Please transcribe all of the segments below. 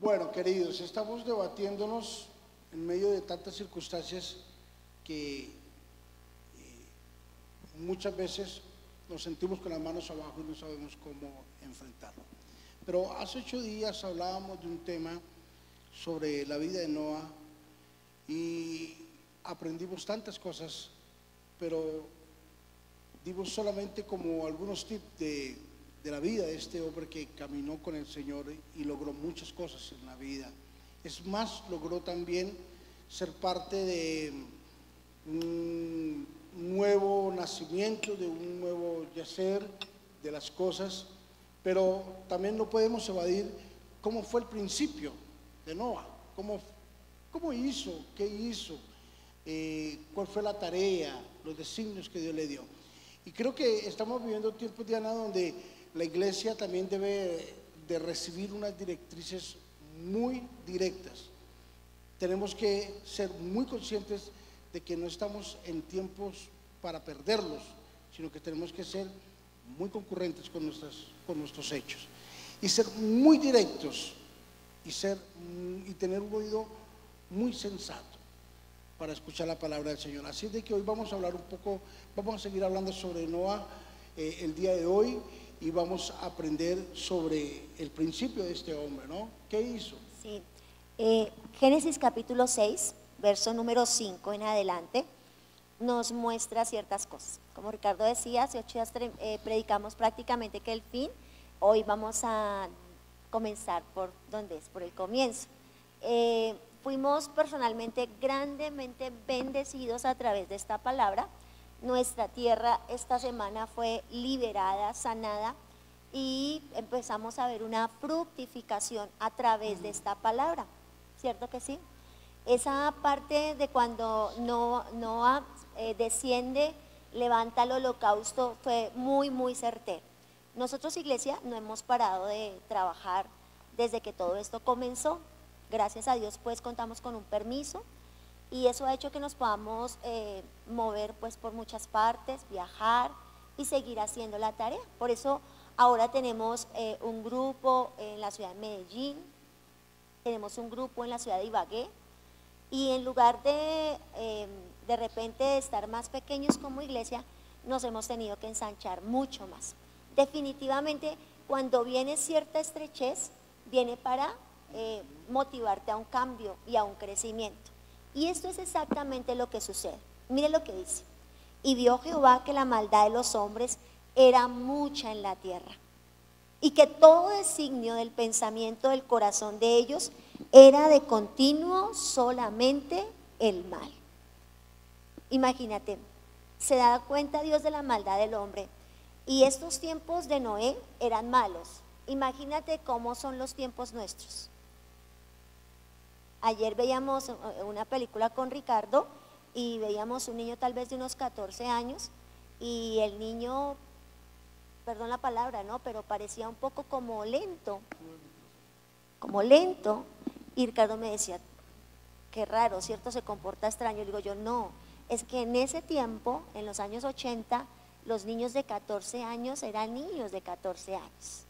Bueno, queridos, estamos debatiéndonos en medio de tantas circunstancias que eh, muchas veces nos sentimos con las manos abajo y no sabemos cómo enfrentarlo. Pero hace ocho días hablábamos de un tema sobre la vida de Noah y aprendimos tantas cosas, pero dimos solamente como algunos tips de, de la vida de este hombre que caminó con el Señor y logró muchas cosas en la vida. Es más, logró también ser parte de un nuevo nacimiento, de un nuevo yacer de las cosas, pero también no podemos evadir cómo fue el principio de Noah, cómo, cómo hizo, qué hizo, eh, cuál fue la tarea, los designios que Dios le dio. Y creo que estamos viviendo tiempos, Diana, donde la iglesia también debe de recibir unas directrices muy directas. Tenemos que ser muy conscientes de que no estamos en tiempos para perderlos, sino que tenemos que ser muy concurrentes con, nuestras, con nuestros hechos y ser muy directos y, ser, y tener un oído muy sensato para escuchar la palabra del Señor. Así de que hoy vamos a hablar un poco, vamos a seguir hablando sobre Noah eh, el día de hoy y vamos a aprender sobre el principio de este hombre, ¿no? ¿Qué hizo? Sí. Eh, Génesis capítulo 6, verso número 5 en adelante, nos muestra ciertas cosas. Como Ricardo decía, hace ocho días eh, predicamos prácticamente que el fin, hoy vamos a comenzar por donde es, por el comienzo. Eh, fuimos personalmente grandemente bendecidos a través de esta palabra nuestra tierra esta semana fue liberada, sanada y empezamos a ver una fructificación a través de esta palabra, ¿cierto que sí? Esa parte de cuando Noah eh, desciende, levanta el holocausto, fue muy, muy certero. Nosotros, iglesia, no hemos parado de trabajar desde que todo esto comenzó. Gracias a Dios, pues contamos con un permiso y eso ha hecho que nos podamos eh, mover pues por muchas partes, viajar y seguir haciendo la tarea. Por eso ahora tenemos eh, un grupo en la ciudad de Medellín, tenemos un grupo en la ciudad de Ibagué y en lugar de em, de repente estar más pequeños como iglesia, nos hemos tenido que ensanchar mucho más. Definitivamente, cuando viene cierta estrechez, viene para eh, motivarte a un cambio y a un crecimiento. Y esto es exactamente lo que sucede. Mire lo que dice. Y vio Jehová que la maldad de los hombres era mucha en la tierra y que todo designio del pensamiento del corazón de ellos era de continuo solamente el mal. Imagínate, se da cuenta Dios de la maldad del hombre y estos tiempos de Noé eran malos. Imagínate cómo son los tiempos nuestros. Ayer veíamos eh, una película con Ricardo y veíamos un niño tal vez de unos 14 años y el niño, perdón la palabra, ¿no? Pero parecía un poco como lento, como lento. Y Ricardo me decía, qué raro, ¿cierto? Se comporta extraño. Y digo yo, no, es que en ese tiempo, en los años 80, los niños de 14 años eran niños de 14 años.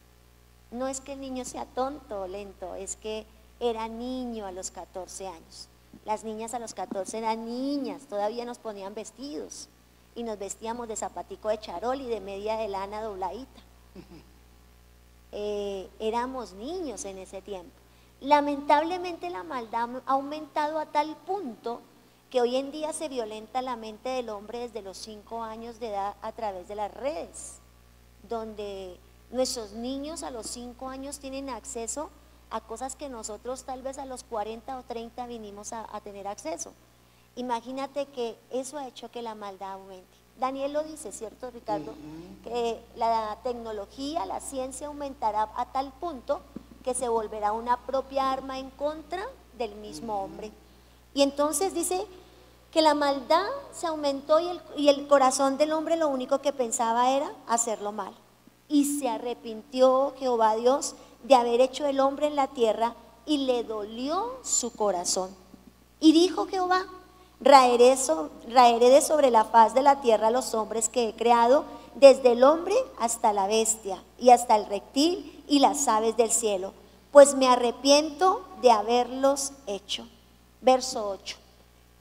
No es que el niño sea tonto o lento, es que era niño a los 14 años. Las niñas a los 14 eran niñas, todavía nos ponían vestidos y nos vestíamos de zapatico de charol y de media de lana dobladita. Eh, éramos niños en ese tiempo. Lamentablemente la maldad ha aumentado a tal punto que hoy en día se violenta la mente del hombre desde los 5 años de edad a través de las redes, donde nuestros niños a los 5 años tienen acceso a cosas que nosotros tal vez a los 40 o 30 vinimos a, tener acceso. Imagínate que eso ha hecho que la maldad aumente. Daniel lo dice, ¿cierto, Ricardo? Que la tecnología, la ciencia aumentará a tal punto que se volverá una propia arma en contra del mismo hombre. Y entonces dice que la maldad se aumentó y el, y el corazón del hombre lo único que pensaba era hacerlo mal. Y se arrepintió Jehová Dios de haber hecho el hombre en la tierra y le dolió su corazón. Y dijo Jehová, raeré, de sobre la faz de la tierra los hombres que he creado, desde el hombre hasta la bestia y hasta el reptil y las aves del cielo, pues me arrepiento de haberlos hecho. Verso 8.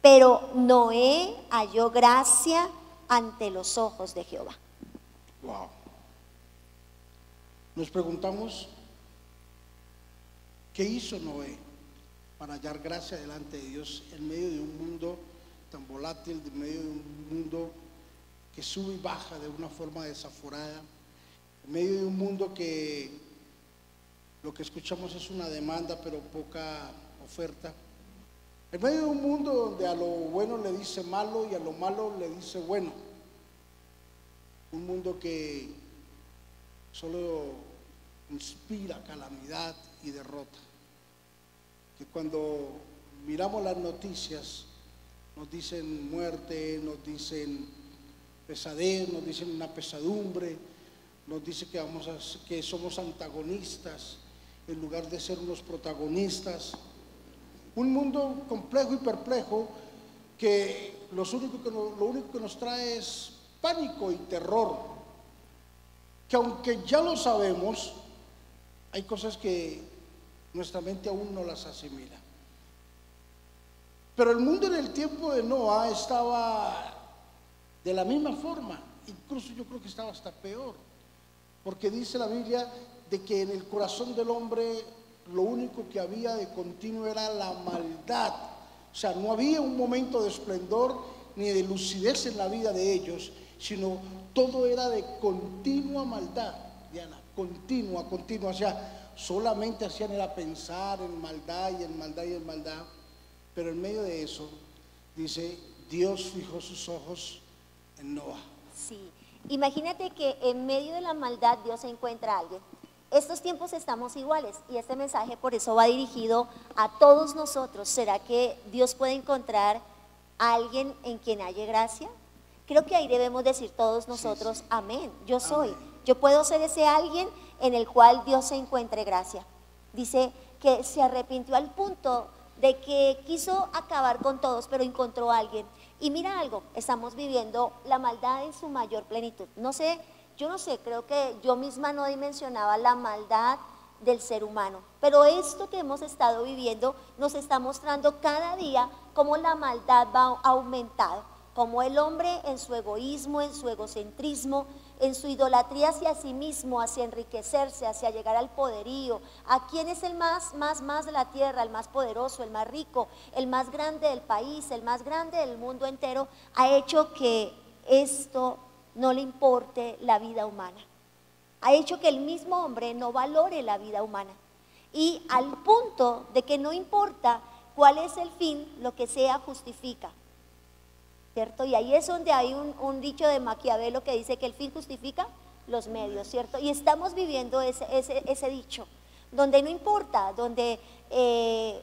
Pero Noé halló gracia ante los ojos de Jehová. Wow. Nos preguntamos, ¿qué hizo Noé para hallar gracia delante de Dios en medio de un mundo tan volátil, en medio de un mundo que sube y baja de una forma desaforada, en medio de un mundo que lo que escuchamos es una demanda pero poca oferta? En medio de un mundo donde a lo bueno le dice malo y a lo malo le dice bueno. Un mundo que solo inspira calamidad y derrota. Que cuando miramos las noticias nos dicen muerte, nos dicen pesadez, nos dicen una pesadumbre, nos dice que, vamos a, que somos antagonistas en lugar de ser unos protagonistas. Un mundo complejo y perplejo que, único que lo único que nos trae es pánico y terror. Que aunque ya lo sabemos, hay cosas que nuestra mente aún no las asimila. Pero el mundo en el tiempo de Noah estaba de la misma forma, incluso yo creo que estaba hasta peor, porque dice la Biblia de que en el corazón del hombre lo único que había de continuo era la maldad. O sea, no había un momento de esplendor ni de lucidez en la vida de ellos, sino todo era de continua maldad, Diana, continua, continua. O sea, solamente hacían era pensar en maldad y en maldad y en maldad. Pero en medio de eso, dice, Dios fijó sus ojos en Noah. Sí, imagínate que en medio de la maldad Dios encuentra a alguien estos tiempos estamos iguales y este mensaje por eso va dirigido a todos nosotros. ¿Será que Dios puede encontrar a alguien en quien haya gracia? Creo que ahí debemos decir todos nosotros, amén, yo soy. Yo puedo ser ese alguien en el cual Dios se encuentre gracia. Dice que se arrepintió al punto de que quiso acabar con todos, pero encontró a alguien. Y mira algo, estamos viviendo la maldad en su mayor plenitud. No sé yo no sé, creo que yo misma no dimensionaba la maldad del ser humano. Pero esto que hemos estado viviendo nos está mostrando cada día cómo la maldad va aumentado, cómo el hombre en su egoísmo, en su egocentrismo, en su idolatría hacia sí mismo, hacia enriquecerse, hacia llegar al poderío, a quién es el más, más, más de la tierra, el más poderoso, el más rico, el más grande del país, el más grande del mundo entero, ha hecho que esto no le importe la vida humana. Ha hecho que el mismo hombre no valore la vida humana. Y al punto de que no importa cuál es el fin, lo que sea justifica. ¿Cierto? Y ahí es donde hay un, dicho de Maquiavelo que dice que el fin justifica los medios, ¿cierto? Y estamos viviendo ese, ese, dicho, donde no importa, donde eh,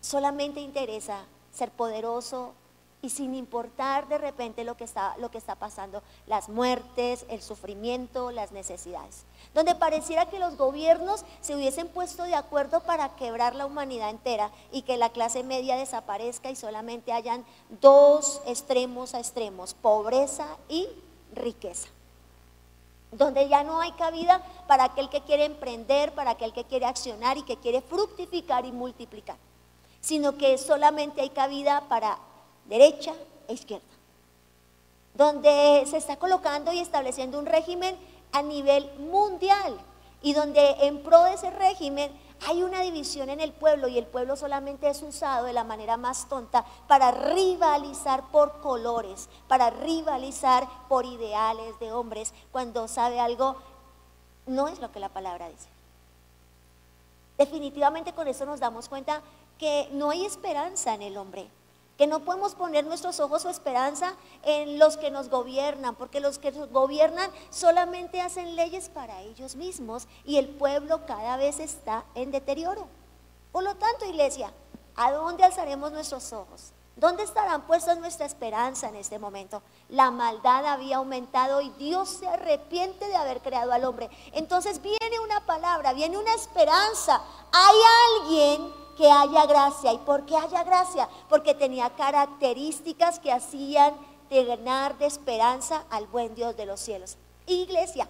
solamente interesa ser poderoso, y sin importar de repente lo que, está, lo que está pasando, las muertes, el sufrimiento, las necesidades. Donde pareciera que los gobiernos se hubiesen puesto de acuerdo para quebrar la humanidad entera y que la clase media desaparezca y solamente hayan dos extremos a extremos, pobreza y riqueza. Donde ya no hay cabida para aquel que quiere emprender, para aquel que quiere accionar y que quiere fructificar y multiplicar, sino que solamente hay cabida para derecha e izquierda, donde se está colocando y estableciendo un régimen a nivel mundial y donde en pro de ese régimen hay una división en el pueblo y el pueblo solamente es usado de la manera más tonta para rivalizar por colores, para rivalizar por ideales de hombres, cuando sabe algo, no es lo que la palabra dice. Definitivamente con eso nos damos cuenta que no hay esperanza en el hombre que no podemos poner nuestros ojos o esperanza en los que nos gobiernan, porque los que nos gobiernan solamente hacen leyes para ellos mismos y el pueblo cada vez está en deterioro. Por lo tanto, iglesia, ¿a dónde alzaremos nuestros ojos? ¿Dónde estarán puestas nuestra esperanza en este momento? La maldad había aumentado y Dios se arrepiente de haber creado al hombre. Entonces viene una palabra, viene una esperanza. Hay alguien que haya gracia. ¿Y por qué haya gracia? Porque tenía características que hacían llenar de esperanza al buen Dios de los cielos. Iglesia,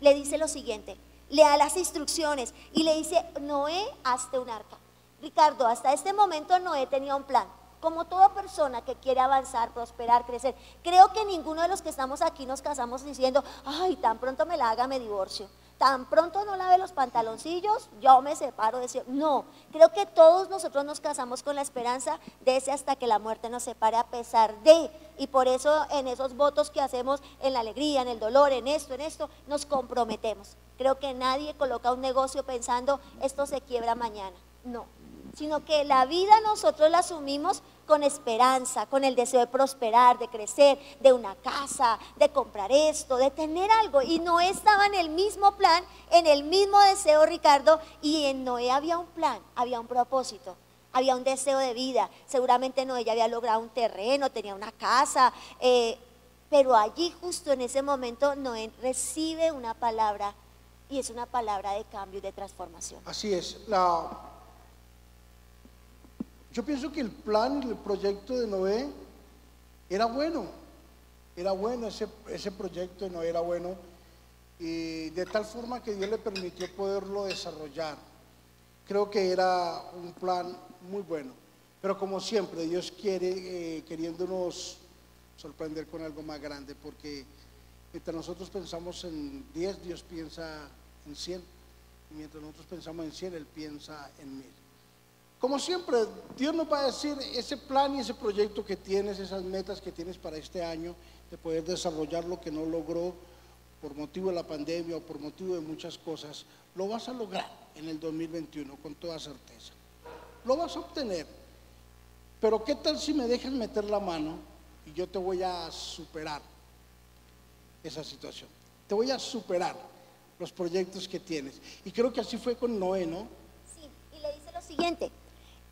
le dice lo siguiente, le da las instrucciones y le dice, Noé, hazte un arca. Ricardo, hasta este momento Noé tenía un plan. Como toda persona que quiere avanzar, prosperar, crecer, creo que ninguno de los que estamos aquí nos casamos diciendo, ay, tan pronto me la haga, me divorcio. Tan pronto no lave los pantaloncillos, yo me separo de ese. No, creo que todos nosotros nos casamos con la esperanza de ese hasta que la muerte nos separe a pesar de. Y por eso en esos votos que hacemos, en la alegría, en el dolor, en esto, en esto, nos comprometemos. Creo que nadie coloca un negocio pensando, esto se quiebra mañana. No, sino que la vida nosotros la asumimos con esperanza, con el deseo de prosperar, de crecer, de una casa, de comprar esto, de tener algo. Y Noé estaba en el mismo plan, en el mismo deseo, Ricardo, y en Noé había un plan, había un propósito. Había un deseo de vida. Seguramente Noé ya había logrado un terreno, tenía una casa. Eh, pero allí, justo en ese momento, Noé recibe una palabra y es una palabra de cambio y de transformación. Así es. La, yo pienso que el plan el proyecto de Noé era bueno, era bueno, ese, ese proyecto de Noé era bueno, y de tal forma que Dios le permitió poderlo desarrollar. Creo que era un plan muy bueno, pero como siempre, Dios quiere, eh, queriéndonos sorprender con algo más grande, porque mientras nosotros pensamos en 10, Dios piensa en 100, y mientras nosotros pensamos en 100, Él piensa en mil. Como siempre, Dios nos va a decir ese plan y ese proyecto que tienes, esas metas que tienes para este año, de poder desarrollar lo que no logró por motivo de la pandemia o por motivo de muchas cosas, lo vas a lograr en el 2021 con toda certeza. Lo vas a obtener. Pero ¿qué tal si me dejas meter la mano y yo te voy a superar esa situación? Te voy a superar los proyectos que tienes. Y creo que así fue con Noé, ¿no? Sí, y le dice lo siguiente,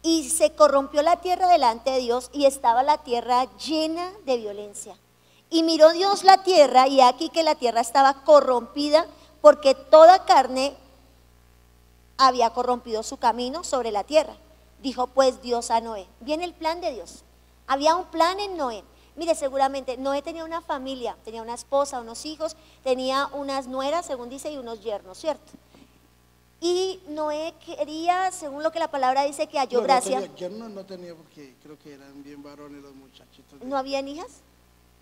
y se corrompió la tierra delante de Dios y estaba la tierra llena de violencia. Y miró Dios la tierra y aquí que la tierra estaba corrompida porque toda carne había corrompido su camino sobre la tierra. Dijo pues Dios a Noé. Viene el plan de Dios. Había un plan en Noé. Mire, seguramente Noé tenía una familia, tenía una esposa, unos hijos, tenía unas nueras, según dice, y unos yernos, ¿cierto? Y Noé quería, según lo que la palabra dice, que halló gracia. Yo no, no tenía porque creo que eran bien varones los muchachitos. ¿No habían hijas?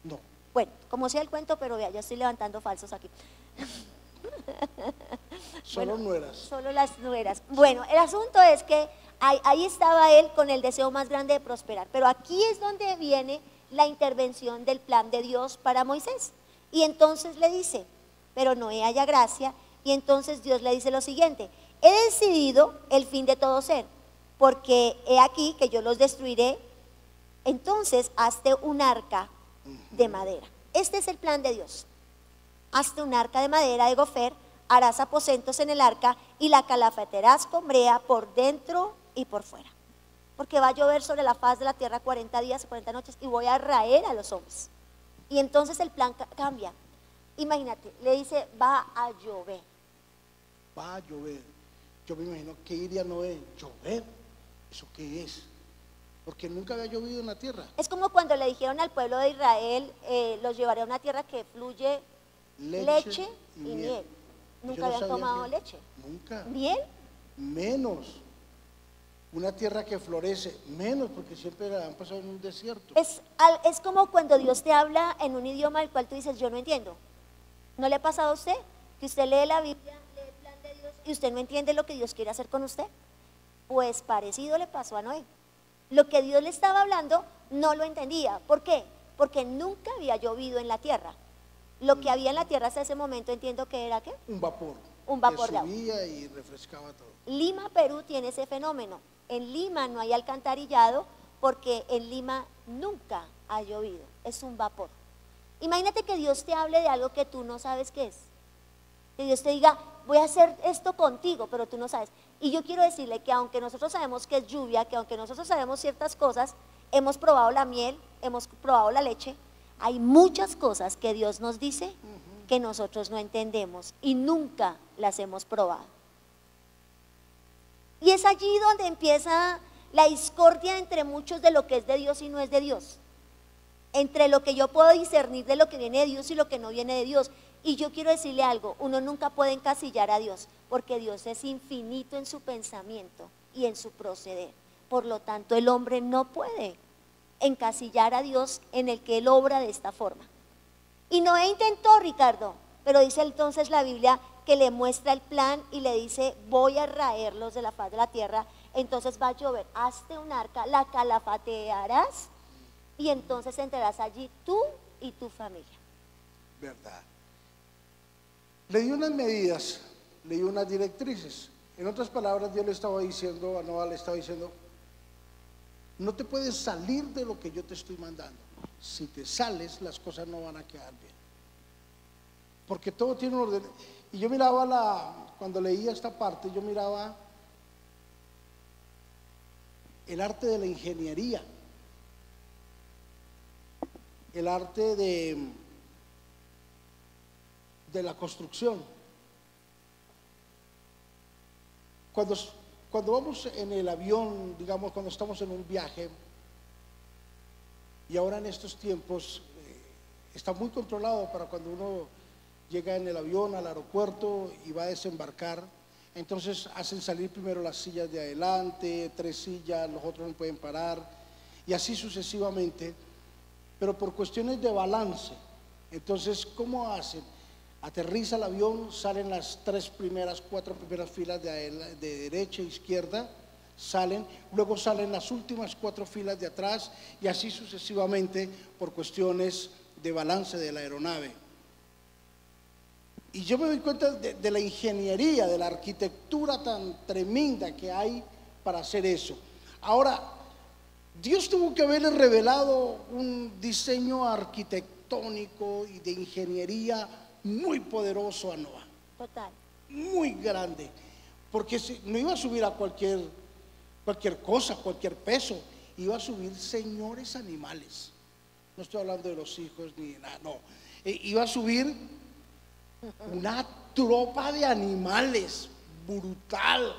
No. Bueno, como sea el cuento, pero vea, ya estoy levantando falsos aquí. Solo nueras. Solo las nueras. Bueno, el asunto es que ahí, ahí estaba él con el deseo más grande de prosperar. Pero aquí es donde viene la intervención del plan de Dios para Moisés. Y entonces le dice, pero Noé haya gracia y entonces Dios le dice lo siguiente, he decidido el fin de todo ser, porque he aquí que yo los destruiré, entonces hazte un arca de madera. Este es el plan de Dios. Hazte un arca de madera de gofer, harás aposentos en el arca y la calafaterás con brea por dentro y por fuera. Porque va a llover sobre la faz de la tierra 40 días y 40 noches y voy a raer a los hombres. Y entonces el plan cambia. Imagínate, le dice, va a llover va a llover. Yo me imagino que iría Noé, llover, ¿eso qué es? Porque nunca había llovido en la tierra. Es como cuando le dijeron al pueblo de Israel, eh, los llevaré a una tierra que fluye leche, y, miel. Nunca habían tomado leche. Nunca. ¿Miel? Menos. Una tierra que florece, menos, porque siempre han pasado en un desierto. Es, es como cuando Dios te habla en un idioma al cual tú dices, yo no entiendo. ¿No le ha pasado a usted? Que usted lee la Biblia y usted no entiende lo que Dios quiere hacer con usted. Pues parecido le pasó a Noé. Lo que Dios le estaba hablando no lo entendía. ¿Por qué? Porque nunca había llovido en la tierra. Lo que había en la tierra hasta ese momento entiendo que era qué? Un vapor. Un vapor que subía y refrescaba todo. Lima, Perú tiene ese fenómeno. En Lima no hay alcantarillado porque en Lima nunca ha llovido. Es un vapor. Imagínate que Dios te hable de algo que tú no sabes qué es. Que Dios te diga, voy a hacer esto contigo, pero tú no sabes. Y yo quiero decirle que aunque nosotros sabemos que es lluvia, que aunque nosotros sabemos ciertas cosas, hemos probado la miel, hemos probado la leche, hay muchas cosas que Dios nos dice que nosotros no entendemos y nunca las hemos probado. Y es allí donde empieza la discordia entre muchos de lo que es de Dios y no es de Dios. Entre lo que yo puedo discernir de lo que viene de Dios y lo que no viene de Dios. Y yo quiero decirle algo, uno nunca puede encasillar a Dios, porque Dios es infinito en su pensamiento y en su proceder. Por lo tanto, el hombre no puede encasillar a Dios en el que él obra de esta forma. Y Noé intentó, Ricardo, pero dice entonces la Biblia que le muestra el plan y le dice, voy a raerlos de la faz de la tierra, entonces va a llover, hazte un arca, la calafatearás y entonces entrarás allí tú y tu familia. Verdad. Le di unas medidas, le di unas directrices. En otras palabras, Dios le estaba diciendo, a Noah le estaba diciendo, no te puedes salir de lo que yo te estoy mandando. Si te sales, las cosas no van a quedar bien. Porque todo tiene un orden. Y yo miraba la, cuando leía esta parte, yo miraba el arte de la ingeniería, el arte de, de la construcción. Cuando, cuando vamos en el avión, digamos, cuando estamos en un viaje, y ahora en estos tiempos eh, está muy controlado para cuando uno llega en el avión al aeropuerto y va a desembarcar. Entonces hacen salir primero las sillas de adelante, tres sillas, los otros no pueden parar, y así sucesivamente, pero por cuestiones de balance. Entonces, ¿cómo hacen? Aterriza el avión, salen las tres primeras, cuatro primeras filas de, de derecha e izquierda, salen, luego salen las últimas cuatro filas de atrás y así sucesivamente por cuestiones de balance de la aeronave. Y yo me doy cuenta de, la ingeniería, de la arquitectura tan tremenda que hay para hacer eso. Ahora, Dios tuvo que haberle revelado un diseño arquitectónico y de ingeniería muy poderoso a Noah. Total. Muy grande. Porque no iba a subir a cualquier, cualquier cosa, cualquier peso. Iba a subir señores animales. No estoy hablando de los hijos ni nada, no. E, iba a subir una tropa de animales brutal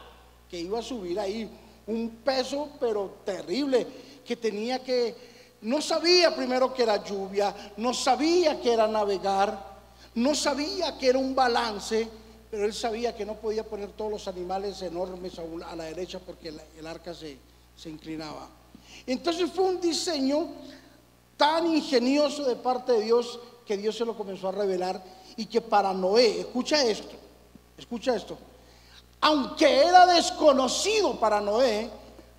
que iba a subir ahí, un peso pero terrible, que tenía que, no sabía primero que era lluvia, no sabía que era navegar, no sabía que era un balance, pero él sabía que no podía poner todos los animales enormes a, la derecha porque el, arca se, se inclinaba. Entonces fue un diseño tan ingenioso de parte de Dios que Dios se lo comenzó a revelar y que para Noé, escucha esto, escucha esto, aunque era desconocido para Noé,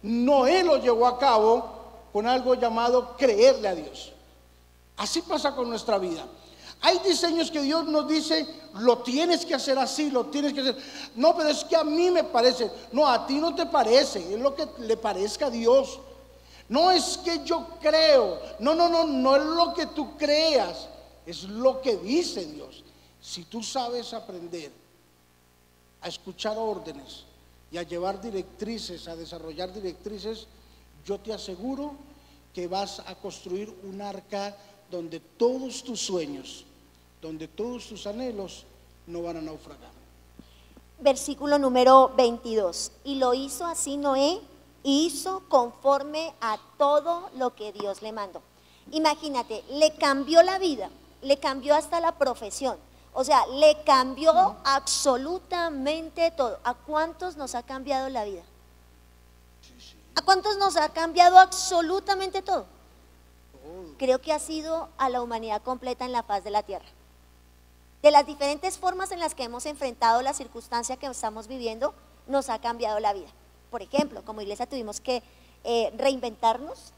Noé lo llevó a cabo con algo llamado creerle a Dios. Así pasa con nuestra vida. Hay diseños que Dios nos dice, lo tienes que hacer así, lo tienes que hacer. No, pero es que a mí me parece. No, a ti no te parece, es lo que le parezca a Dios. No es que yo creo, no, no, no, no es lo que tú creas, es lo que dice Dios. Si tú sabes aprender a escuchar órdenes y a llevar directrices, a desarrollar directrices, yo te aseguro que vas a construir un arca donde todos tus sueños, donde todos tus anhelos no van a naufragar. Versículo número 22. Y lo hizo así Noé, hizo conforme a todo lo que Dios le mandó. Imagínate, le cambió la vida, le cambió hasta la profesión. O sea, le cambió absolutamente todo. ¿A cuántos nos ha cambiado la vida? ¿A cuántos nos ha cambiado absolutamente todo? Creo que ha sido a la humanidad completa en la paz de la tierra. De las diferentes formas en las que hemos enfrentado la circunstancia que estamos viviendo, nos ha cambiado la vida. Por ejemplo, como iglesia tuvimos que eh, reinventarnos,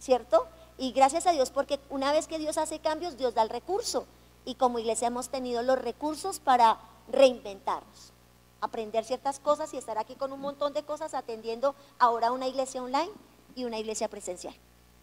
¿cierto? Y gracias a Dios, porque una vez que Dios hace cambios, Dios da el recurso y como iglesia hemos tenido los recursos para reinventarnos, aprender ciertas cosas y estar aquí con un montón de cosas atendiendo ahora una iglesia online y una iglesia presencial.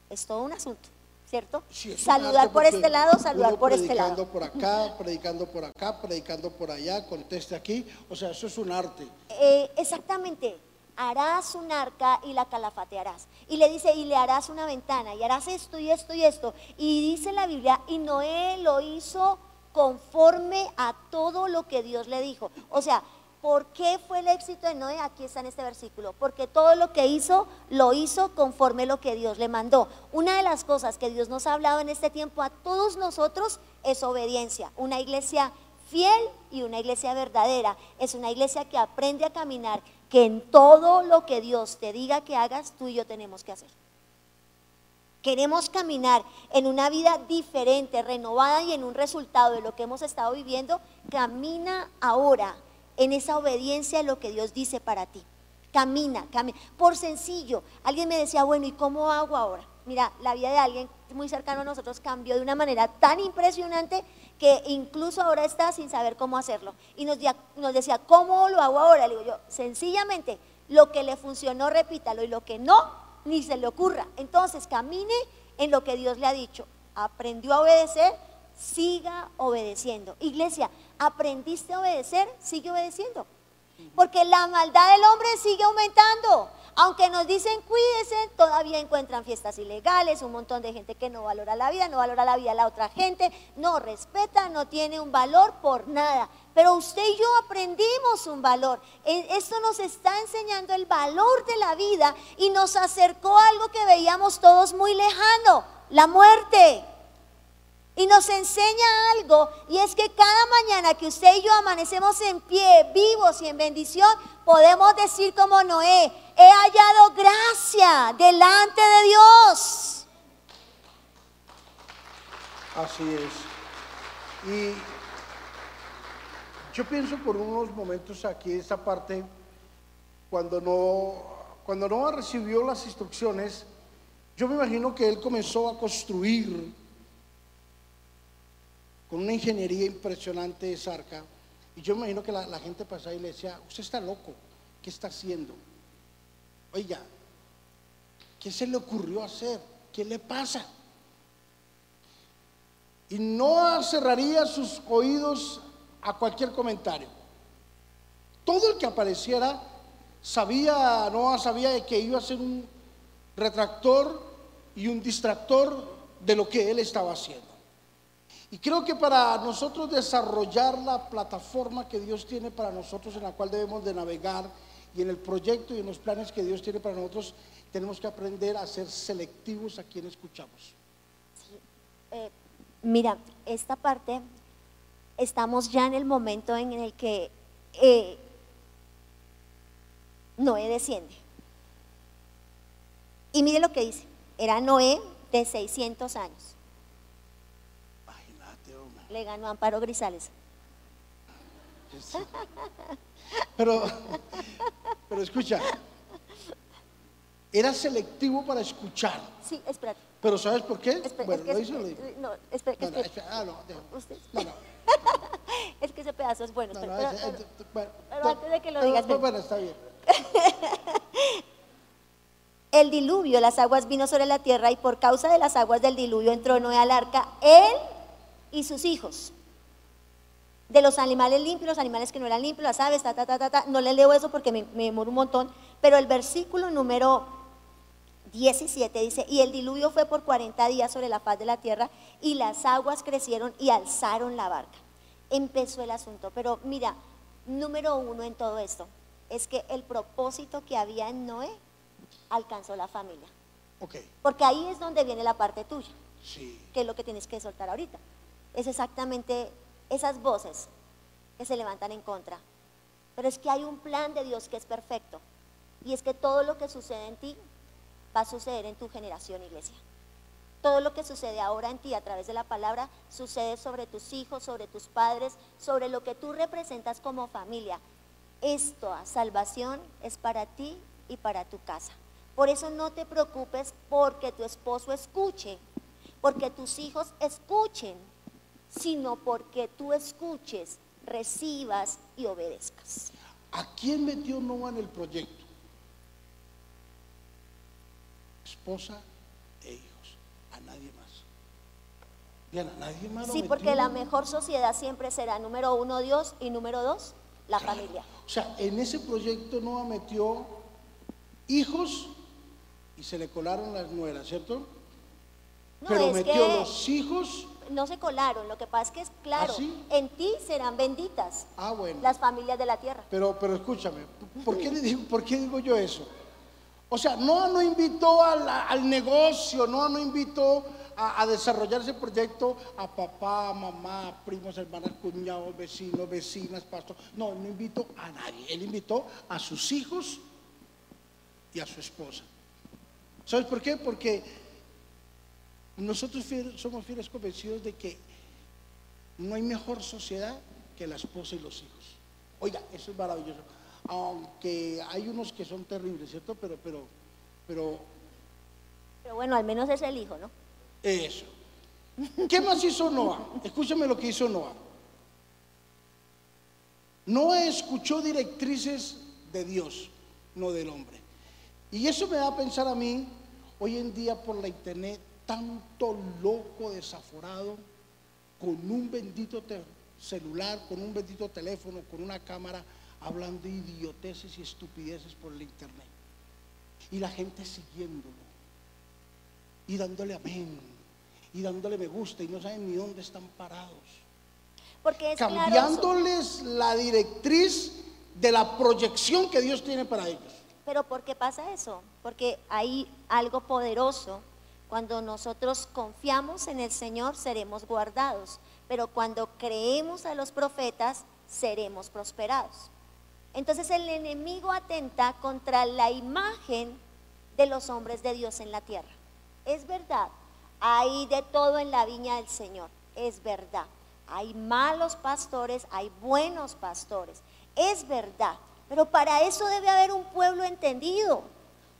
Es todo un asunto. ¿Cierto? saludar por este lado, saludar por este lado. Predicando por acá, predicando por acá, predicando por allá, conteste aquí. O sea, eso es un arte. Eh, exactamente harás un arca y la calafatearás. Y le dice, y le harás una ventana, y harás esto y esto y esto. Y dice la Biblia, y Noé lo hizo conforme a todo lo que Dios le dijo. O sea, ¿Por qué fue el éxito de Noé? Aquí está en este versículo. Porque todo lo que hizo, lo hizo conforme lo que Dios le mandó. Una de las cosas que Dios nos ha hablado en este tiempo a todos nosotros es obediencia. Una iglesia fiel y una iglesia verdadera. Es una iglesia que aprende a caminar, que en todo lo que Dios te diga que hagas, tú y yo tenemos que hacer. Queremos caminar en una vida diferente, renovada y en un resultado de lo que hemos estado viviendo. Camina ahora en esa obediencia a lo que Dios dice para ti. Camina, camina. Por sencillo, alguien me decía, bueno, ¿y cómo hago ahora? Mira, la vida de alguien muy cercano a nosotros cambió de una manera tan impresionante que incluso ahora está sin saber cómo hacerlo. Y nos, nos decía, ¿cómo lo hago ahora? Le digo yo, sencillamente, lo que le funcionó, repítalo, y lo que no, ni se le ocurra. Entonces camine en lo que Dios le ha dicho. Aprendió a obedecer, siga obedeciendo. Iglesia, aprendiste a obedecer, sigue obedeciendo. Porque la maldad del hombre sigue aumentando. Aunque nos dicen cuídense, todavía encuentran fiestas ilegales, un montón de gente que no valora la vida, no valora la vida de la otra gente, no respeta, no tiene un valor por nada. Pero usted y yo aprendimos un valor. E, esto nos está enseñando el valor de la vida y nos acercó a algo que veíamos todos muy lejano, la muerte. Y nos enseña algo, y es que cada mañana que usted y yo amanecemos en pie, vivos y en bendición, podemos decir como Noé, he hallado gracia delante de Dios. Así es. Y yo pienso por unos momentos aquí, esta parte, cuando no, cuando Noah recibió las instrucciones, yo me imagino que él comenzó a construir con una ingeniería impresionante esa arca. Y yo imagino que la, gente pasaba y le decía, usted está loco, ¿qué está haciendo? Oiga, ¿qué se le ocurrió hacer? ¿Qué le pasa? Y no cerraría sus oídos a cualquier comentario. Todo el que apareciera sabía, Noah sabía que iba a ser un retractor y un distractor de lo que él estaba haciendo. Y creo que para nosotros desarrollar la plataforma que Dios tiene para nosotros, en la cual debemos de navegar, y en el proyecto y en los planes que Dios tiene para nosotros, tenemos que aprender a ser selectivos a quien escuchamos. Eh, mira, esta parte, estamos ya en el momento en el que eh, Noé desciende. Y mire lo que dice, era Noé de 600 años le ganó Amparo Grisales. Pero, pero escucha, era selectivo para escuchar. Sí, espérate. Pero ¿sabes por qué? bueno, lo hizo, No, espera, no, no, ah, no, Usted. No, no. es que ese pedazo es bueno. pero, pero, antes de que lo digas. Bueno, está bien. El diluvio, las aguas vino sobre la tierra y por causa de las aguas del diluvio entró Noé al arca. Él y sus hijos. De los animales limpios, los animales que no eran limpios, las aves, ta, ta, ta, ta, ta. No le leo eso porque me, me demoro un montón. Pero el versículo número 17 dice, y el diluvio fue por 40 días sobre la faz de la tierra y las aguas crecieron y alzaron la barca. Empezó el asunto. Pero mira, número uno en todo esto es que el propósito que había en Noé alcanzó la familia. Okay. Porque ahí es donde viene la parte tuya. Sí. Que es lo que tienes que soltar ahorita es exactamente esas voces que se levantan en contra. Pero es que hay un plan de Dios que es perfecto. Y es que todo lo que sucede en ti va a suceder en tu generación, iglesia. Todo lo que sucede ahora en ti a través de la palabra sucede sobre tus hijos, sobre tus padres, sobre lo que tú representas como familia. Esto, salvación, es para ti y para tu casa. Por eso no te preocupes porque tu esposo escuche, porque tus hijos escuchen, sino porque tú escuches, recibas y obedezcas. ¿A quién metió Noah en el proyecto? Esposa e hijos, a nadie más. Bien, a nadie más. Sí, porque la mejor sociedad siempre será número uno Dios y número dos la familia. O sea, en ese proyecto Noah metió hijos y se le colaron las nueras, ¿cierto? Pero metió los hijos no se colaron. Lo que pasa es que es claro, ¿Ah, sí? en ti serán benditas Ah, bueno. las familias de la tierra. Pero, pero escúchame, ¿por qué, le digo, ¿por qué digo yo eso? O sea, Noah no invitó al, al negocio, Noah no invitó a, a desarrollar ese proyecto a papá, mamá, primos, hermanas, cuñados, vecinos, vecinas, pastor. No, no invitó a nadie. Él invitó a sus hijos y a su esposa. ¿Sabes por qué? Porque nosotros fiel- somos fieles convencidos de que no hay mejor sociedad que la esposa y los hijos. Oiga, eso es maravilloso. Aunque hay unos que son terribles, ¿cierto? Pero, pero, pero Pero bueno, al menos es el hijo, ¿no? eso. ¿Qué más hizo Noah? Escúchame lo que hizo Noah. Noah escuchó directrices de Dios, no del hombre. Y eso me da a pensar a mí, hoy en día por la internet, tanto loco desaforado, con un bendito celular, con un bendito teléfono, con una cámara, hablando idioteces y estupideces por el internet. Y la gente siguiéndolo y dándole amén y dándole me gusta y no saben ni dónde están parados. Porque es claro. Cambiándoles la directriz de la proyección que Dios tiene para ellos. Pero ¿por qué pasa eso? Porque hay algo poderoso. Cuando nosotros confiamos en el Señor, seremos guardados. Pero cuando creemos a los profetas, seremos prosperados. Entonces el enemigo atenta contra la imagen de los hombres de Dios en la tierra. Es verdad, hay de todo en la viña del Señor. Es verdad. Hay malos pastores, hay buenos pastores. Es verdad. Pero para eso debe haber un pueblo entendido,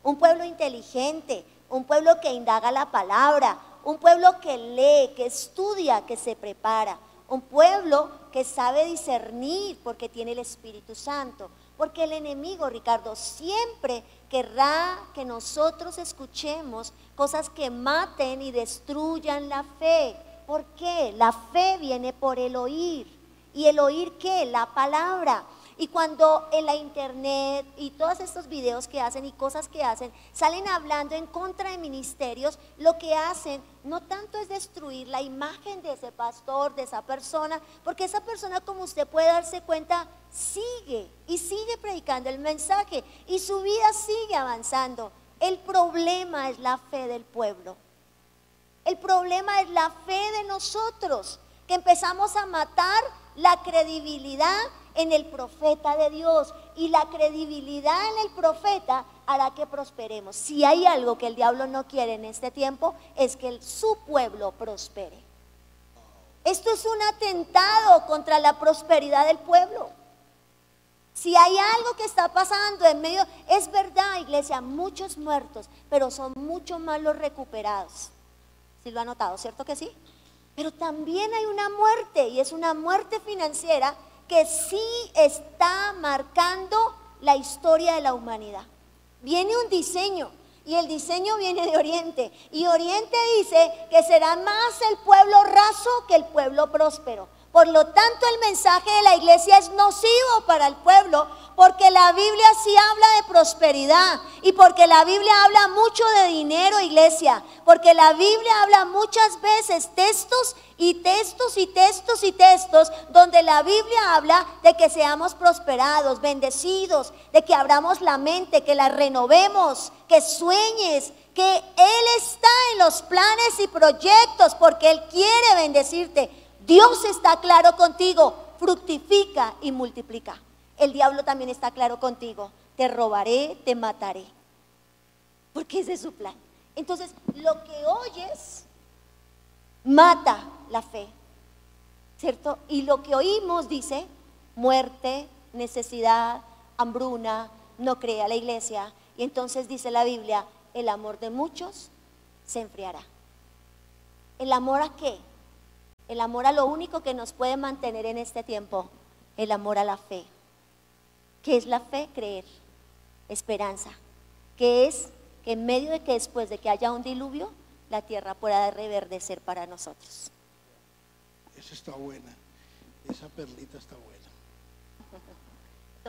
un pueblo inteligente, un pueblo que indaga la palabra, un pueblo que lee, que estudia, que se prepara, un pueblo que sabe discernir porque tiene el Espíritu Santo. Porque el enemigo, Ricardo, siempre querrá que nosotros escuchemos cosas que maten y destruyan la fe. ¿Por qué? La fe viene por el oír. ¿Y el oír qué? La palabra. Y cuando en la internet y todos estos videos que hacen y cosas que hacen salen hablando en contra de ministerios, lo que hacen no tanto es destruir la imagen de ese pastor, de esa persona, porque esa persona, como usted puede darse cuenta, sigue y sigue predicando el mensaje y su vida sigue avanzando. El problema es la fe del pueblo. El problema es la fe de nosotros, que empezamos a matar la credibilidad en el profeta de Dios. Y la credibilidad en el profeta hará que prosperemos. Si hay algo que el diablo no quiere en este tiempo, es que su pueblo prospere. Esto es un atentado contra la prosperidad del pueblo. Si hay algo que está pasando en medio, es verdad, iglesia, muchos muertos, pero son mucho más los recuperados. ¿Sí lo ha notado, cierto que sí? Pero también hay una muerte y es una muerte financiera que sí está marcando la historia de la humanidad. Viene un diseño y el diseño viene de Oriente y Oriente dice que será más el pueblo raso que el pueblo próspero. Por lo tanto, el mensaje de la iglesia es nocivo para el pueblo porque la Biblia sí habla de prosperidad y porque la Biblia habla mucho de dinero, iglesia, porque la Biblia habla muchas veces textos y textos y textos y textos donde la Biblia habla de que seamos prosperados, bendecidos, de que abramos la mente, que la renovemos, que sueñes, que Él está en los planes y proyectos porque Él quiere bendecirte. Dios está claro contigo, fructifica y multiplica. El diablo también está claro contigo, te robaré, te mataré. Porque ese es su plan. Entonces, lo que oyes mata la fe, ¿cierto? Y lo que oímos dice muerte, necesidad, hambruna, no crea la iglesia. Y entonces dice la Biblia, el amor de muchos se enfriará. ¿El amor a qué? El amor a lo único que nos puede mantener en este tiempo, el amor a la fe. ¿Qué es la fe? Creer, esperanza. ¿Qué es? Que en medio de que después de que haya un diluvio, la tierra pueda reverdecer para nosotros. Esa está buena. Esa perlita está buena.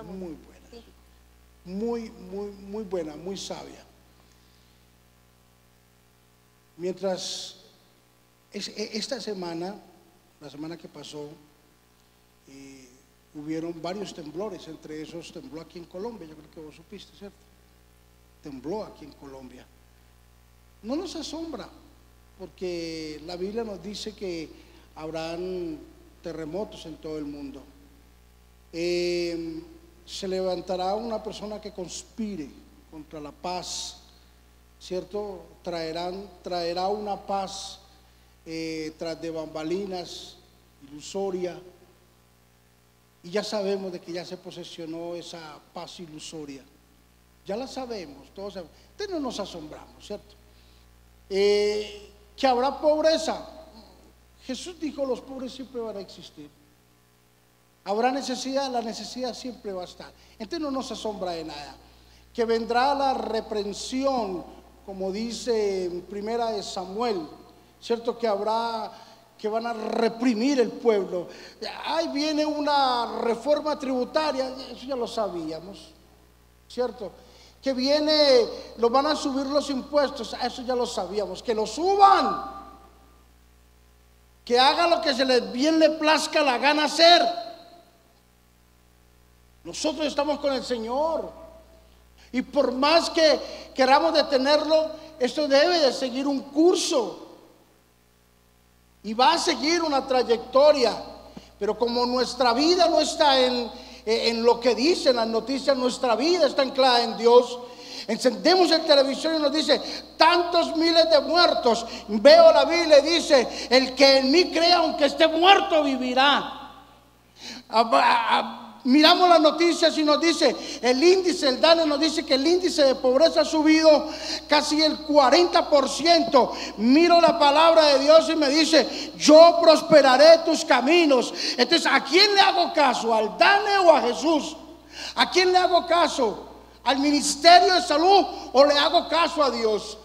Muy buena. Sí. Muy, muy, muy buena, muy sabia. Mientras e, esta semana, la semana que pasó, hubieron varios temblores, entre esos tembló aquí en Colombia, yo creo que vos supiste, ¿cierto? Tembló aquí en Colombia. No nos asombra, porque la Biblia nos dice que habrán terremotos en todo el mundo. Eh, se levantará una persona que conspire contra la paz, ¿cierto? Traerá una paz eh, tras de bambalinas, ilusoria, y ya sabemos de que ya se posesionó esa paz ilusoria. Ya la sabemos, todos. Entonces no nos asombramos, ¿cierto? Eh, que habrá pobreza. Jesús dijo, los pobres siempre van a existir. Habrá necesidad, la necesidad siempre va a estar. Entonces no nos asombra de nada. Que vendrá la reprensión, como dice en primera de Samuel, ¿cierto? Que habrá que van a reprimir el pueblo. Ahí viene una reforma tributaria, eso ya lo sabíamos, ¿cierto? Que viene, lo van a subir los impuestos, eso ya lo sabíamos, que lo suban, que haga lo que se les bien le plazca la gana hacer. Nosotros estamos con el Señor. Y por más que queramos detenerlo, esto debe de seguir un curso. Y va a seguir una trayectoria. Pero como nuestra vida no está en, en lo que dicen las noticias, nuestra vida está anclada en Dios. Encendemos el televisor y nos dice, tantos miles de muertos. Veo la Biblia y dice, el que en mí crea, aunque esté muerto, vivirá miramos las noticias y nos dice, el índice, el DANE nos dice que el índice de pobreza ha subido casi el 40%. Miro la palabra de Dios y me dice, yo prosperaré tus caminos. Entonces, ¿a quién le hago caso? ¿Al DANE o a Jesús? ¿A quién le hago caso? ¿Al Ministerio de Salud o le hago caso a Dios?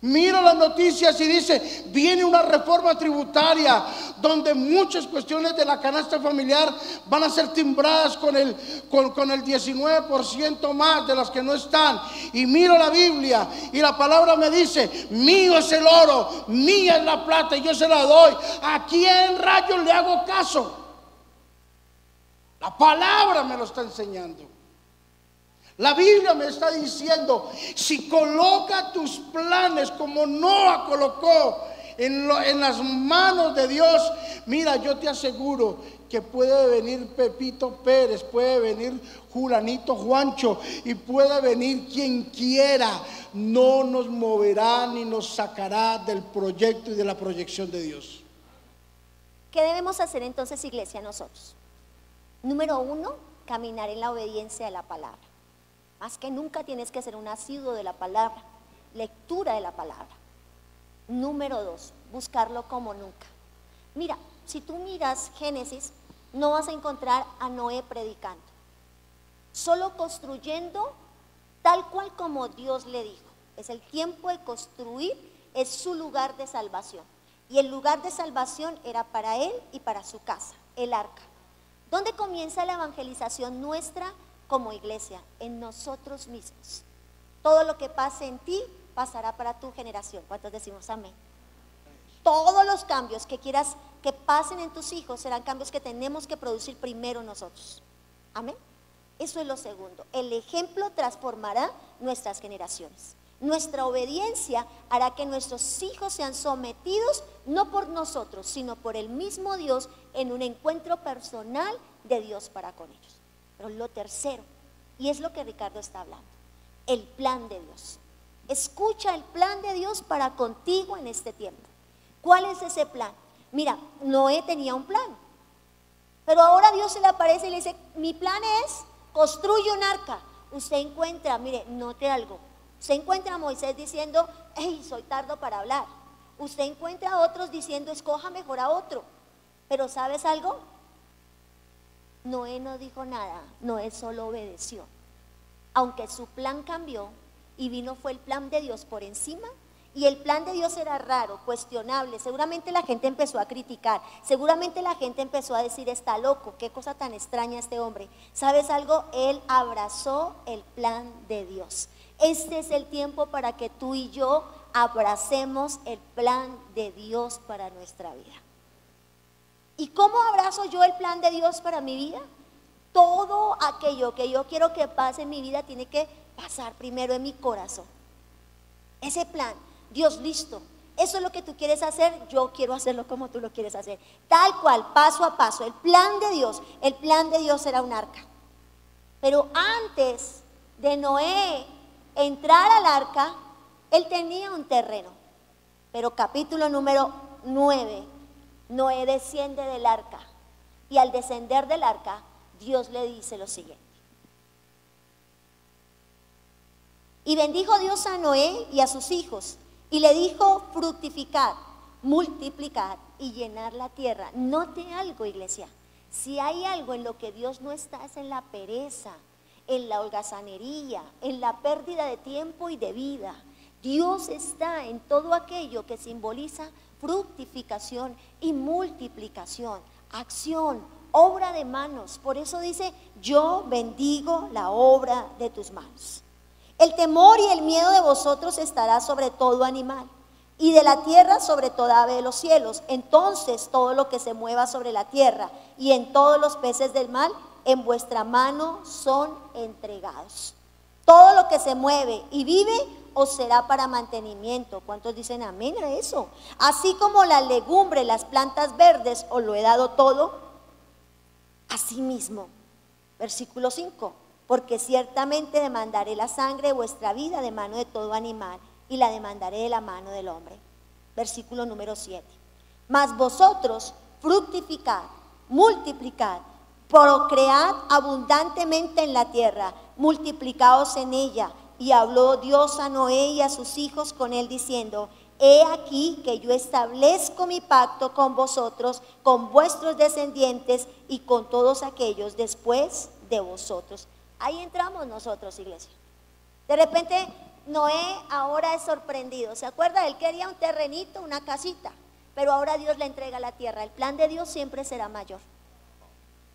Miro las noticias y dice, viene una reforma tributaria donde muchas cuestiones de la canasta familiar van a ser timbradas con el, con, el 19% más de las que no están. Y miro la Biblia y la palabra me dice, mío es el oro, mía es la plata y yo se la doy. ¿A quién rayos le hago caso? La palabra me lo está enseñando. La Biblia me está diciendo, si coloca tus planes como Noah colocó en, las manos de Dios, mira, yo te aseguro que puede venir Pepito Pérez, puede venir Julanito Juancho y puede venir quien quiera. No nos moverá ni nos sacará del proyecto y de la proyección de Dios. ¿Qué debemos hacer entonces, iglesia, nosotros? Número uno, caminar en la obediencia de la palabra. Más que nunca tienes que ser un asiduo de la palabra, lectura de la palabra. Número dos, buscarlo como nunca. Mira, si tú miras Génesis, no vas a encontrar a Noé predicando, solo construyendo tal cual como Dios le dijo. Es el tiempo de construir, es su lugar de salvación. Y el lugar de salvación era para él y para su casa, el arca. ¿Dónde comienza la evangelización nuestra? como iglesia, en nosotros mismos. Todo lo que pase en ti pasará para tu generación. ¿Cuántos decimos amén? Todos los cambios que quieras que pasen en tus hijos serán cambios que tenemos que producir primero nosotros. Amén. Eso es lo segundo. El ejemplo transformará nuestras generaciones. Nuestra obediencia hará que nuestros hijos sean sometidos no por nosotros, sino por el mismo Dios en un encuentro personal de Dios para con ellos. Pero lo tercero, y es lo que Ricardo está hablando, el plan de Dios. Escucha el plan de Dios para contigo en este tiempo. ¿Cuál es ese plan? Mira, Noé tenía un plan, pero ahora Dios se le aparece y le dice, mi plan es, construye un arca. Usted encuentra, mire, note algo, usted encuentra a Moisés diciendo, hey, soy tardo para hablar. Usted encuentra a otros diciendo, escoja mejor a otro. Pero ¿sabes algo? Noé no dijo nada, Noé solo obedeció. Aunque su plan cambió y vino fue el plan de Dios por encima, y el plan de Dios era raro, cuestionable. Seguramente la gente empezó a criticar. Seguramente la gente empezó a decir, está loco, qué cosa tan extraña este hombre. ¿Sabes algo? Él abrazó el plan de Dios. Este es el tiempo para que tú y yo abracemos el plan de Dios para nuestra vida. ¿Y cómo abrazo yo el plan de Dios para mi vida? Todo aquello que yo quiero que pase en mi vida tiene que pasar primero en mi corazón. Ese plan, Dios listo. Eso es lo que tú quieres hacer, yo quiero hacerlo como tú lo quieres hacer. Tal cual, paso a paso. El plan de Dios, el plan de Dios era un arca. Pero antes de Noé entrar al arca, él tenía un terreno. Pero capítulo número 9, Noé desciende del arca. Y al descender del arca, Dios le dice lo siguiente. Y bendijo Dios a Noé y a sus hijos. Y le dijo, fructificad, multiplicad y llenar la tierra. Note algo, iglesia. Si hay algo en lo que Dios no está, es en la pereza, en la holgazanería, en la pérdida de tiempo y de vida. Dios está en todo aquello que simboliza fructificación y multiplicación, acción, obra de manos. Por eso dice, yo bendigo la obra de tus manos. El temor y el miedo de vosotros estará sobre todo animal y de la tierra sobre toda ave de los cielos. Entonces todo lo que se mueva sobre la tierra y en todos los peces del mar, en vuestra mano son entregados. Todo lo que se mueve y vive os será para mantenimiento. ¿Cuántos dicen amén a eso? Así como la legumbre, las plantas verdes, os lo he dado todo. Asimismo, versículo 5, porque ciertamente demandaré la sangre de vuestra vida de mano de todo animal y la demandaré de la mano del hombre. Versículo número 7. Mas vosotros fructificad, multiplicad, procread abundantemente en la tierra, multiplicaos en ella y habló Dios a Noé y a sus hijos con él diciendo, He aquí que yo establezco mi pacto con vosotros, con vuestros descendientes y con todos aquellos después de vosotros. Ahí entramos nosotros, iglesia. De repente Noé ahora es sorprendido. ¿Se acuerda? Él quería un terrenito, una casita, pero ahora Dios le entrega la tierra. El plan de Dios siempre será mayor.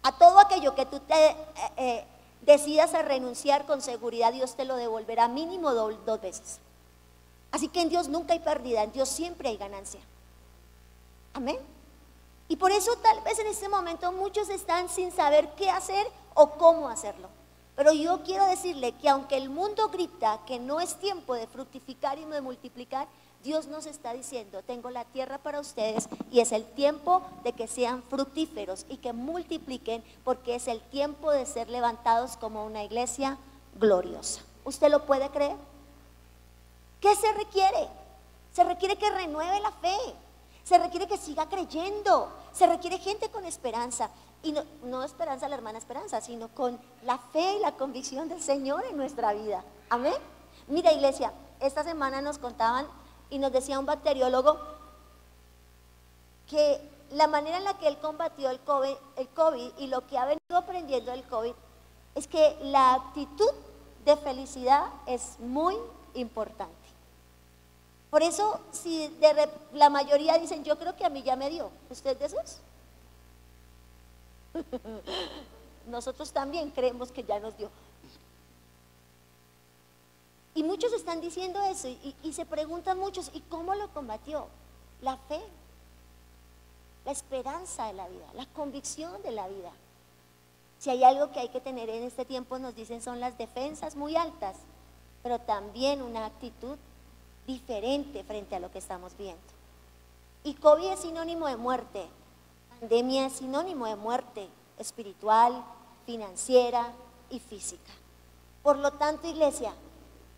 A todo aquello que tú te eh, eh, decidas a renunciar con seguridad, Dios te lo devolverá mínimo dos veces. Así que en Dios nunca hay pérdida, en Dios siempre hay ganancia. Amén. Y por eso tal vez en este momento muchos están sin saber qué hacer o cómo hacerlo. Pero yo quiero decirle que aunque el mundo grita que no es tiempo de fructificar y de multiplicar, Dios nos está diciendo, tengo la tierra para ustedes y es el tiempo de que sean fructíferos y que multipliquen porque es el tiempo de ser levantados como una iglesia gloriosa. ¿Usted lo puede creer? ¿Qué se requiere? Se requiere que renueve la fe, se requiere que siga creyendo, se requiere gente con esperanza. Y no, no esperanza la hermana esperanza, sino con la fe y la convicción del Señor en nuestra vida. Amén. Mira iglesia, esta semana nos contaban y nos decía un bacteriólogo que la manera en la que él combatió el COVID, el COVID y lo que ha venido aprendiendo el COVID es que la actitud de felicidad es muy importante. Por eso, si de la mayoría dicen, yo creo que a mí ya me dio, ¿usted de esos? Nosotros también creemos que ya nos dio. Y muchos están diciendo eso y, se preguntan muchos, ¿y cómo lo combatió? La fe, la esperanza de la vida, la convicción de la vida. Si hay algo que hay que tener en este tiempo, nos dicen, son las defensas muy altas, pero también una actitud diferente frente a lo que estamos viendo. Y COVID es sinónimo de muerte, pandemia es sinónimo de muerte espiritual, financiera y física. Por lo tanto, iglesia,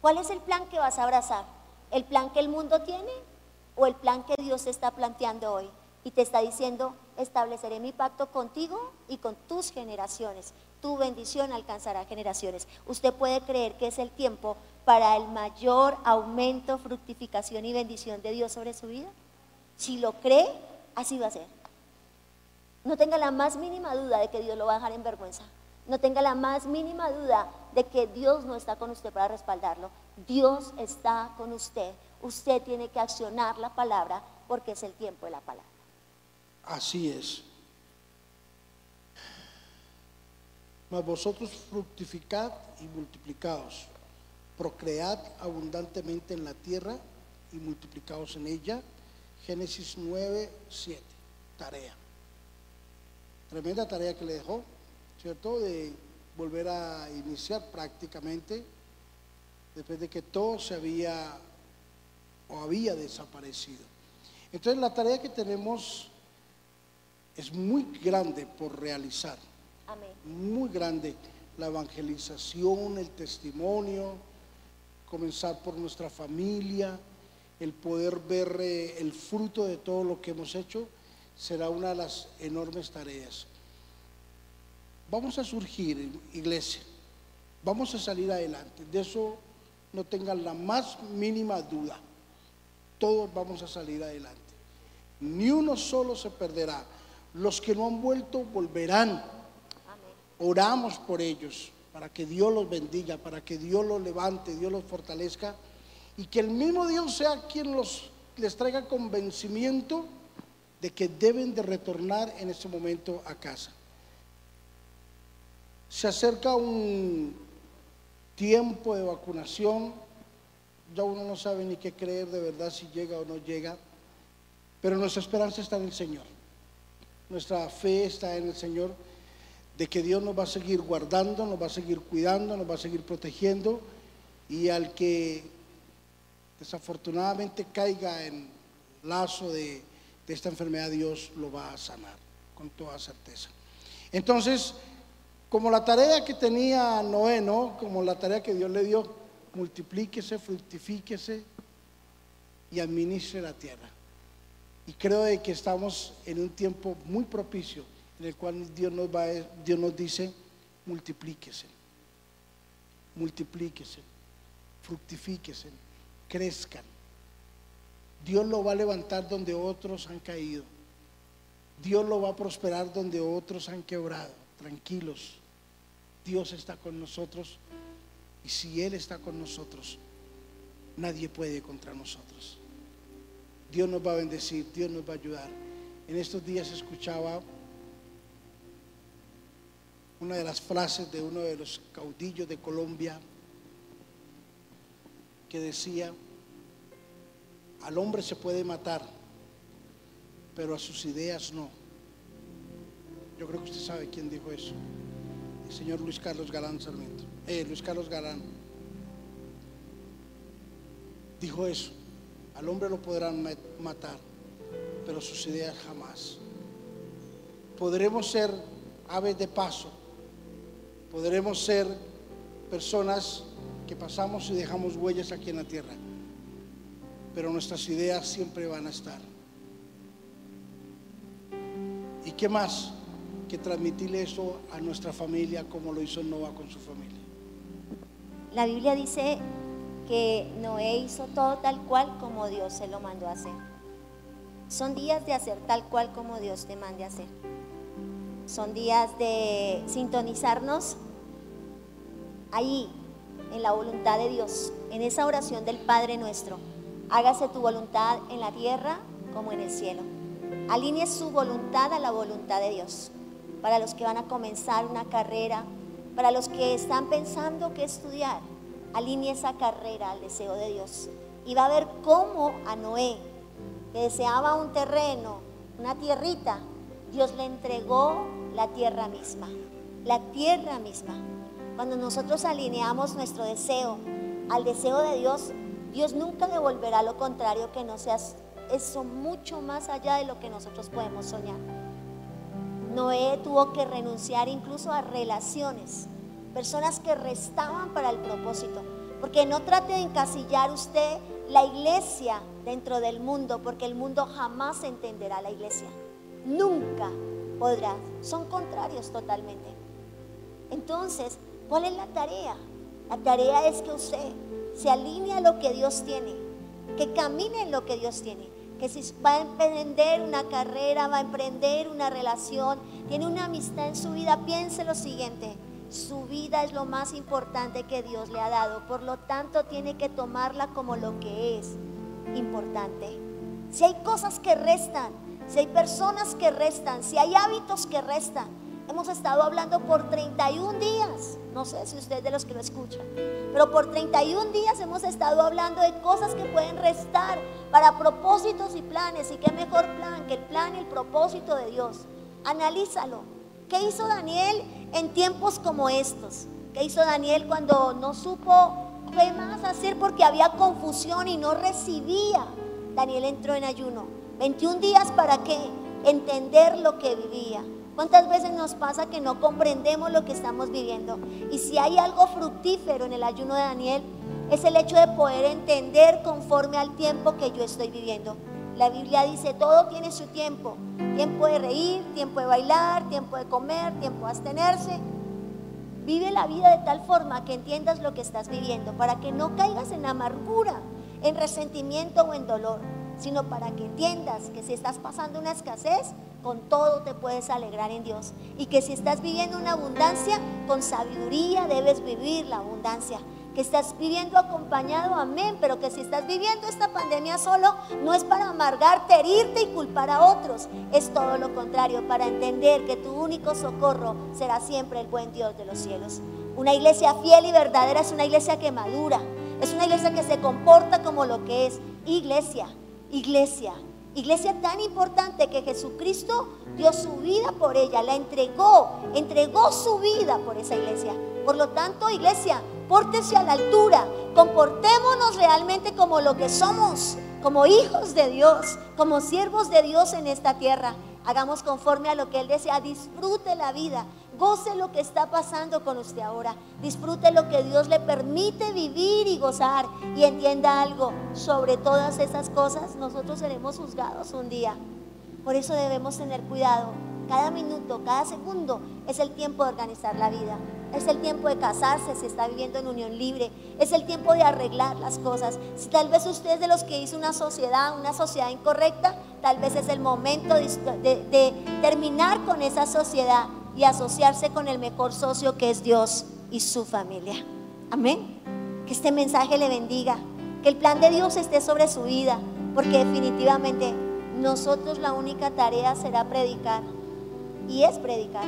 ¿Cuál es el plan que vas a abrazar? ¿El plan que el mundo tiene o el plan que Dios está planteando hoy? Y te está diciendo, estableceré mi pacto contigo y con tus generaciones. Tu bendición alcanzará generaciones. Usted puede creer que es el tiempo para el mayor aumento, fructificación y bendición de Dios sobre su vida. Si lo cree, así va a ser. No tenga la más mínima duda de que Dios lo va a dejar en vergüenza. No tenga la más mínima duda de que Dios no está con usted para respaldarlo. Dios está con usted. Usted tiene que accionar la palabra porque es el tiempo de la palabra. Así es. Mas vosotros fructificad y multiplicaos, procread abundantemente en la tierra y multiplicaos en ella. Génesis 9, 7, tarea. Tremenda tarea que le dejó, ¿cierto? De volver a iniciar prácticamente después de que todo se había o había desaparecido. Entonces la tarea que tenemos es muy grande por realizar. Amén. Muy grande. La evangelización, el testimonio, comenzar por nuestra familia, el poder ver eh, el fruto de todo lo que hemos hecho, será una de las enormes tareas. Vamos a surgir, iglesia, vamos a salir adelante. De eso no tengan la más mínima duda. Todos vamos a salir adelante. Ni uno solo se perderá. Los que no han vuelto volverán. Oramos por ellos para que Dios los bendiga, para que Dios los levante, Dios los fortalezca y que el mismo Dios sea quien los, les traiga convencimiento de que deben de retornar en este momento a casa. Se acerca un tiempo de vacunación, ya uno no sabe ni qué creer de verdad si llega o no llega, pero nuestra esperanza está en el Señor. Nuestra fe está en el Señor de que Dios nos va a seguir guardando, nos va a seguir cuidando, nos va a seguir protegiendo y al que desafortunadamente caiga en lazo de, de esta enfermedad, Dios lo va a sanar con toda certeza. Entonces, como la tarea que tenía Noé, ¿no? Como la tarea que Dios le dio, multiplíquese, fructifíquese y administre la tierra. Y creo de que estamos en un tiempo muy propicio en el cual Dios nos, va, Dios nos dice, multiplíquese, multiplíquese, fructifíquese, crezcan. Dios lo va a levantar donde otros han caído. Dios lo va a prosperar donde otros han quebrado. Tranquilos. Dios está con nosotros. Y si Él está con nosotros, nadie puede contra nosotros. Dios nos va a bendecir, Dios nos va a ayudar. En estos días escuchaba una de las frases de uno de los caudillos de Colombia que decía, al hombre se puede matar, pero a sus ideas no. Yo creo que usted sabe quién dijo eso. El señor Luis Carlos Galán Sarmiento. Eh, Luis Carlos Galán. Dijo eso. Al hombre lo podrán matar, pero sus ideas jamás. Podremos ser aves de paso. Podremos ser personas que pasamos y dejamos huellas aquí en la tierra pero nuestras ideas siempre van a estar. ¿Y qué más que transmitirle eso a nuestra familia como lo hizo Noah con su familia? La Biblia dice que Noé hizo todo tal cual como Dios se lo mandó a hacer. Son días de hacer tal cual como Dios te mande a hacer. Son días de sintonizarnos ahí, en la voluntad de Dios, en esa oración del Padre nuestro Hágase tu voluntad en la tierra como en el cielo. Alinee su voluntad a la voluntad de Dios. Para los que van a comenzar una carrera, para los que están pensando qué estudiar, alinee esa carrera al deseo de Dios. Y va a ver cómo a Noé, que deseaba un terreno, una tierrita, Dios le entregó la tierra misma. La tierra misma. Cuando nosotros alineamos nuestro deseo al deseo de Dios, Dios nunca devolverá lo contrario que no seas eso mucho más allá de lo que nosotros podemos soñar. Noé tuvo que renunciar incluso a relaciones, personas que restaban para el propósito. Porque no trate de encasillar usted la iglesia dentro del mundo, porque el mundo jamás entenderá la iglesia. Nunca podrá. Son contrarios totalmente. Entonces, ¿cuál es la tarea? La tarea es que usted se alinea a lo que Dios tiene, que camine en lo que Dios tiene, que si va a emprender una carrera, va a emprender una relación, tiene una amistad en su vida, piense lo siguiente, su vida es lo más importante que Dios le ha dado, por lo tanto tiene que tomarla como lo que es importante. Si hay cosas que restan, si hay personas que restan, si hay hábitos que restan, Hemos estado hablando por 31 días. No sé si usted es de los que lo escuchan. Pero por 31 días hemos estado hablando de cosas que pueden restar para propósitos y planes. Y qué mejor plan que el plan y el propósito de Dios. Analízalo. ¿Qué hizo Daniel en tiempos como estos? ¿Qué hizo Daniel cuando no supo qué más hacer porque había confusión y no recibía? Daniel entró en ayuno. 21 días para qué? Entender lo que vivía. ¿Cuántas veces nos pasa que no comprendemos lo que estamos viviendo? Y si hay algo fructífero en el ayuno de Daniel, es el hecho de poder entender conforme al tiempo que yo estoy viviendo. La Biblia dice, todo tiene su tiempo. Tiempo de reír, tiempo de bailar, tiempo de comer, tiempo de abstenerse. Vive la vida de tal forma que entiendas lo que estás viviendo, para que no caigas en amargura, en resentimiento o en dolor sino para que entiendas que si estás pasando una escasez, con todo te puedes alegrar en Dios. Y que si estás viviendo una abundancia, con sabiduría debes vivir la abundancia. Que estás viviendo acompañado, amén, pero que si estás viviendo esta pandemia solo, no es para amargarte, herirte y culpar a otros. Es todo lo contrario, para entender que tu único socorro será siempre el buen Dios de los cielos. Una iglesia fiel y verdadera es una iglesia que madura, es una iglesia que se comporta como lo que es iglesia iglesia. Iglesia tan importante que Jesucristo dio su vida por ella, la entregó, entregó su vida por esa iglesia. Por lo tanto, iglesia, pórtese a la altura, comportémonos realmente como lo que somos, como hijos de Dios, como siervos de Dios en esta tierra. Hagamos conforme a lo que Él desea, disfrute la vida, Goce lo que está pasando con usted ahora. Disfrute lo que Dios le permite vivir y gozar. Y entienda algo, sobre todas esas cosas nosotros seremos juzgados un día. Por eso debemos tener cuidado. Cada minuto, cada segundo es el tiempo de organizar la vida. Es el tiempo de casarse si está viviendo en unión libre. Es el tiempo de arreglar las cosas. Si tal vez usted es de los que hizo una sociedad, una sociedad incorrecta, tal vez es el momento de, de terminar con esa sociedad y asociarse con el mejor socio que es Dios y su familia. Amén. Que este mensaje le bendiga, que el plan de Dios esté sobre su vida, porque definitivamente nosotros la única tarea será predicar y es predicar.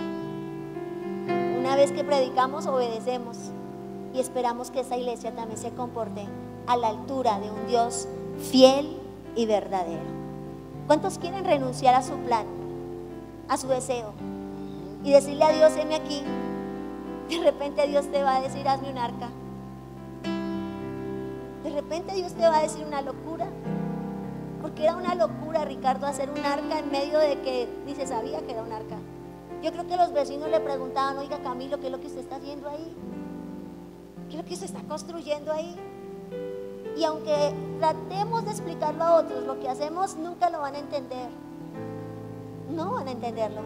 Una vez que predicamos, obedecemos y esperamos que esa iglesia también se comporte a la altura de un Dios fiel y verdadero. ¿Cuántos quieren renunciar a su plan, a su deseo? Y decirle a Dios, heme aquí, de repente Dios te va a decir, hazme un arca. De repente Dios te va a decir una locura. Porque era una locura, Ricardo, hacer un arca en medio de que ni se sabía que era un arca. Yo creo que los vecinos le preguntaban, oiga Camilo, ¿qué es lo que usted está haciendo ahí? ¿Qué es lo que se está construyendo ahí? Y aunque tratemos de explicarlo a otros, lo que hacemos nunca lo van a entender. No van a entenderlo.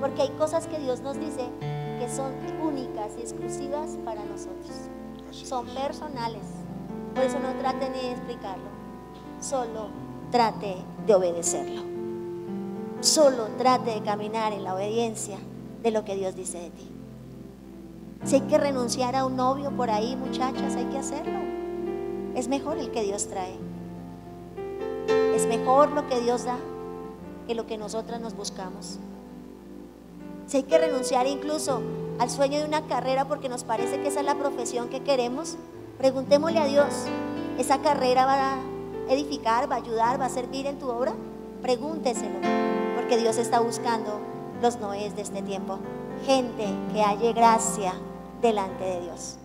Porque hay cosas que Dios nos dice que son únicas y exclusivas para nosotros. son personales. Por eso no trate ni de explicarlo. Solo trate de obedecerlo. Solo trate de caminar en la obediencia de lo que Dios dice de ti. Si hay que renunciar a un novio por ahí, muchachas, hay que hacerlo. Es mejor el que Dios trae. Es mejor lo que Dios da que lo que nosotras nos buscamos. Si hay que renunciar incluso al sueño de una carrera porque nos parece que esa es la profesión que queremos, preguntémosle a Dios, ¿esa carrera va a edificar, va a ayudar, va a servir en tu obra? Pregúnteselo, porque Dios está buscando los noes de este tiempo. Gente que halle gracia delante de Dios.